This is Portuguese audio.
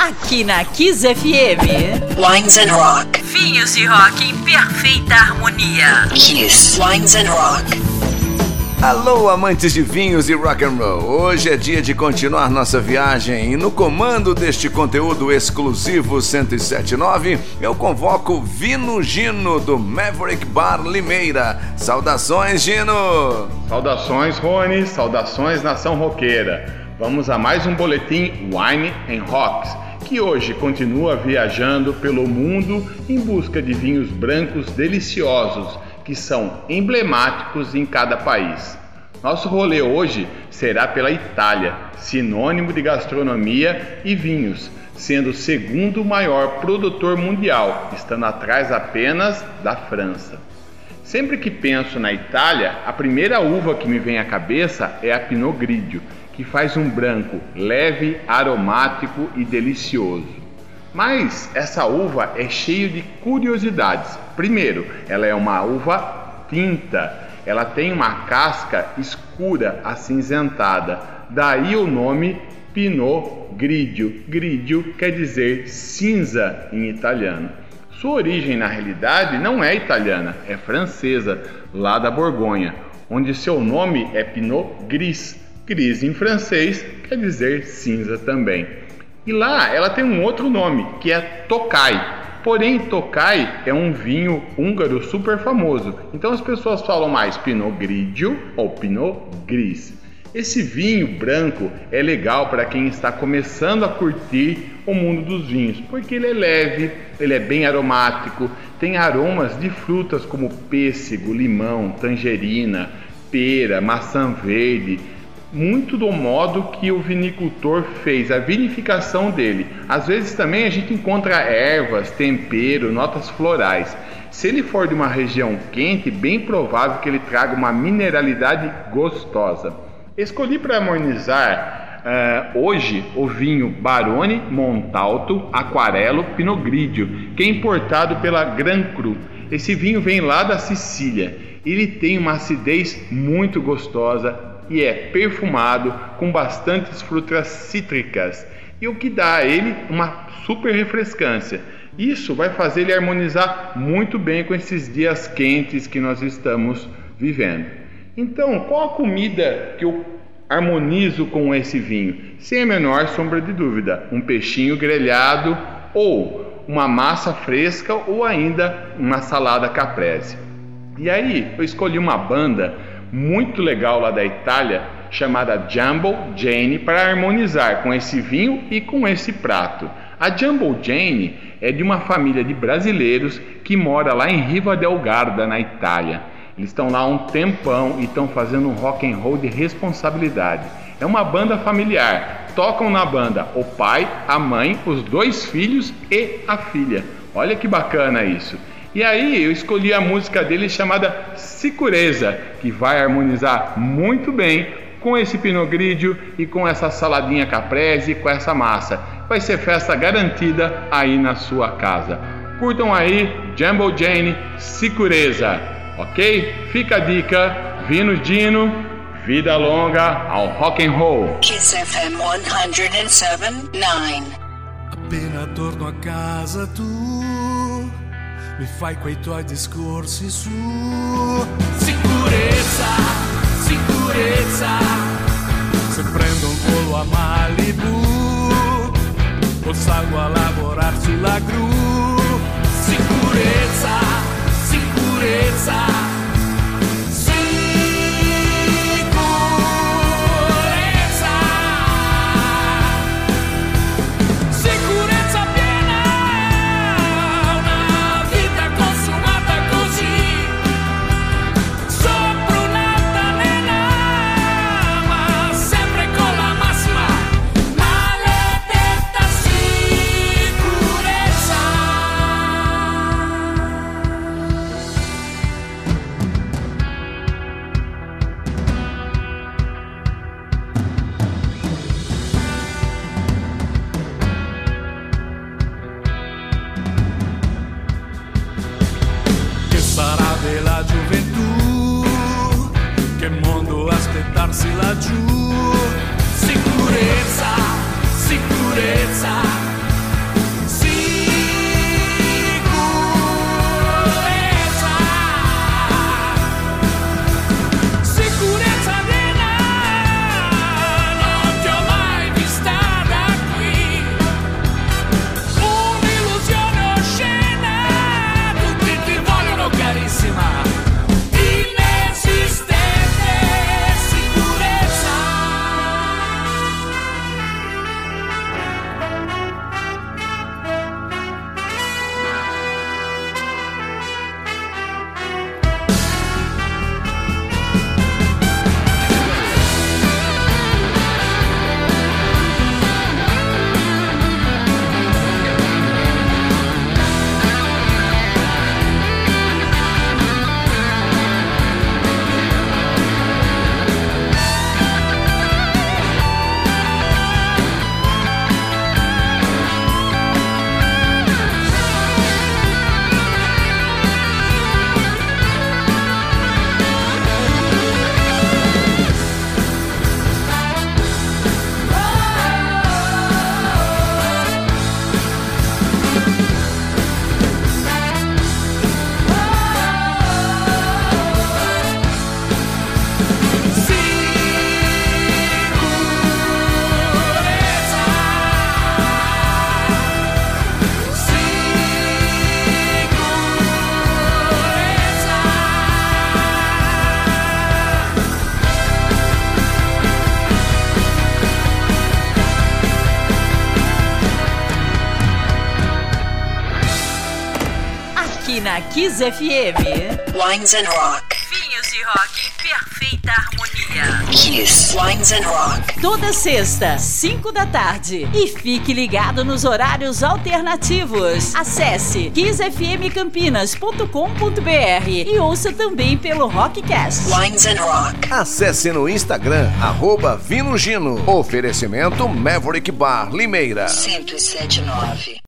Aqui na Kiss FM. Wines and Rock. Vinhos e rock em perfeita harmonia. Kiss. Wines and Rock. Alô, amantes de vinhos e rock and roll. Hoje é dia de continuar nossa viagem e no comando deste conteúdo exclusivo 1079, eu convoco Vino Gino do Maverick Bar Limeira. Saudações, Gino. Saudações, Rony. Saudações, nação roqueira. Vamos a mais um boletim Wine and Rocks, que hoje continua viajando pelo mundo em busca de vinhos brancos deliciosos que são emblemáticos em cada país. Nosso rolê hoje será pela Itália, sinônimo de gastronomia e vinhos, sendo o segundo maior produtor mundial, estando atrás apenas da França. Sempre que penso na Itália, a primeira uva que me vem à cabeça é a Pinot Grigio, que faz um branco leve, aromático e delicioso. Mas essa uva é cheia de curiosidades. Primeiro, ela é uma uva tinta. Ela tem uma casca escura, acinzentada. Daí o nome Pinot Grigio. Grigio quer dizer cinza em italiano. Sua origem, na realidade, não é italiana, é francesa, lá da Borgonha, onde seu nome é Pinot Gris. Gris em francês quer dizer cinza também. E lá ela tem um outro nome, que é Tokai. Porém, Tokai é um vinho húngaro super famoso. Então as pessoas falam mais Pinot Grigio ou Pinot Gris. Esse vinho branco é legal para quem está começando a curtir o mundo dos vinhos, porque ele é leve, ele é bem aromático, tem aromas de frutas como pêssego, limão, tangerina, pera, maçã verde, muito do modo que o vinicultor fez a vinificação dele. Às vezes também a gente encontra ervas, tempero, notas florais. Se ele for de uma região quente, bem provável que ele traga uma mineralidade gostosa. Escolhi para harmonizar uh, hoje o vinho Barone Montalto Aquarelo Pinot Grigio, que é importado pela Gran Cru. Esse vinho vem lá da Sicília. Ele tem uma acidez muito gostosa, e é perfumado com bastantes frutas cítricas e o que dá a ele uma super refrescância. Isso vai fazer ele harmonizar muito bem com esses dias quentes que nós estamos vivendo. Então, qual a comida que eu harmonizo com esse vinho? Sem a menor sombra de dúvida, um peixinho grelhado ou uma massa fresca ou ainda uma salada caprese. E aí, eu escolhi uma banda muito legal lá da Itália chamada Jumbo Jane para harmonizar com esse vinho e com esse prato. A Jumbo Jane é de uma família de brasileiros que mora lá em Riva del Garda, na Itália. Eles estão lá há um tempão e estão fazendo um rock and roll de responsabilidade. É uma banda familiar. Tocam na banda o pai, a mãe, os dois filhos e a filha. Olha que bacana isso. E aí eu escolhi a música dele chamada Sicureza, que vai harmonizar muito bem com esse Pinot Grigio e com essa saladinha caprese, com essa massa. Vai ser festa garantida aí na sua casa. Curtam aí Jumbo Jane Sicureza, ok? Fica a dica, Vino Dino, vida longa ao rock and roll. Kiss FM 107.9 Appena torno a casa tu mi fai quei tuoi discorsi su sicurezza, sicurezza. Se prendo un volo a Malibu o salgo a lavorare sulla gru. Sicurezza, sicurezza. Laggiù. Sicurezza, aqui na Kiss FM. Wines and Rock. Vinhos e rock em perfeita harmonia. Kiss. Wines and Rock. Toda sexta, 5 da tarde. E fique ligado nos horários alternativos. Acesse kissfmcampinas.com.br e ouça também pelo Rockcast. Wines and Rock. Acesse no Instagram, arroba Vinogino. Oferecimento Maverick Bar Limeira. 1079.